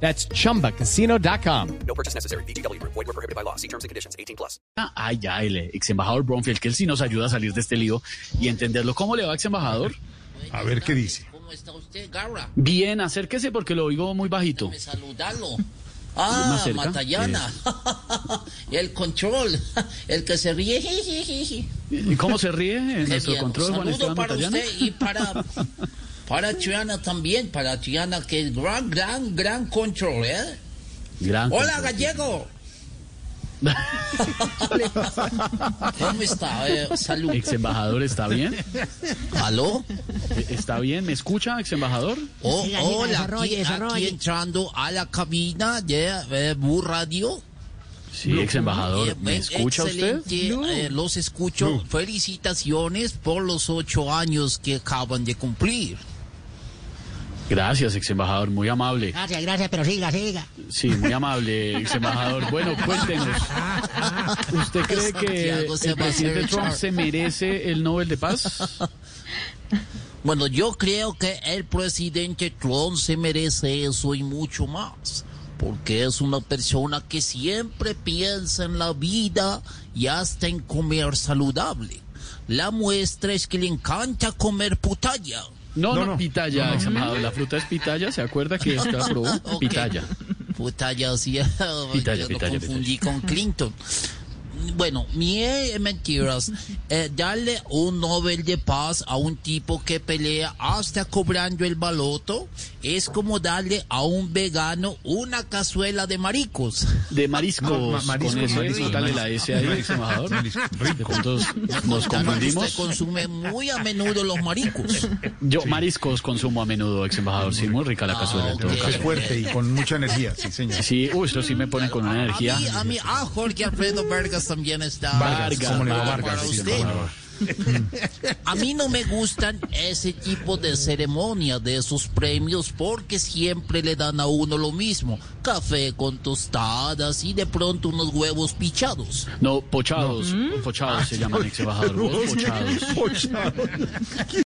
That's chumbacasino.com. No purchase necessary. BGW. Void were prohibited by law. See terms and conditions. 18 plus. Ah, ya, el ex embajador Bromfield, que él sí nos ayuda a salir de este lío y entenderlo. ¿Cómo le va, ex embajador? A ver qué dice. ¿Cómo está usted, Garra? Bien, acérquese porque lo oigo muy bajito. Me saludarlo. Ah. Matallana. el control. El que se ríe. ¿Y cómo se ríe nuestro bien. control, Juan Saludo Esteban para Matallana? usted y para, para Triana también. Para Triana, que es gran, gran, gran control, ¿eh? Gran Hola, control. gallego. ¿Cómo está? Eh, salud. Ex embajador, ¿está bien? ¿Aló? Eh, ¿Está bien? ¿Me escucha, ex embajador? Oh, hola, aquí, entrando a la cabina de eh, Bu Radio. Sí, ex embajador. Eh, ¿Me escucha usted? eh, los escucho. Felicitaciones por los ocho años que acaban de cumplir. Gracias, ex embajador, muy amable. Gracias, gracias, pero siga, siga. Sí, muy amable, ex embajador. Bueno, cuéntenos. ¿Usted cree que el presidente Trump se merece el Nobel de Paz? Bueno, yo creo que el presidente Trump se merece eso y mucho más. Porque es una persona que siempre piensa en la vida y hasta en comer saludable. La muestra es que le encanta comer putalla. No, no, No, no. pitaya. La fruta es pitaya, ¿se acuerda que esta probó? Ok. Pitaya. Putalla, sí. Pitaya, yo pitaya, lo confundí con Clinton. Bueno, mi eh, mentiras. Eh, darle un Nobel de Paz a un tipo que pelea hasta cobrando el baloto es como darle a un vegano una cazuela de maricos. De mariscos. No, ma- mariscos, con mariscos, dale la S ahí, ex embajador. Mariscos, De pronto nos confundimos. Usted consume muy a menudo los maricos. Yo mariscos consumo a menudo, ex embajador. Sí, muy rica la cazuela en todo ok. Es fuerte y con mucha energía, sí, señor. Sí, uy, esto sí me pone con una A energía. mí, a mí, ah, Jorge Alfredo Vargas también está. Vargas. A mí no me gustan ese tipo de ceremonia de esos premios porque siempre le dan a uno lo mismo. Café con tostadas y de pronto unos huevos pichados. No, pochados. Pochados se llaman, ex embajador. Vos pochados.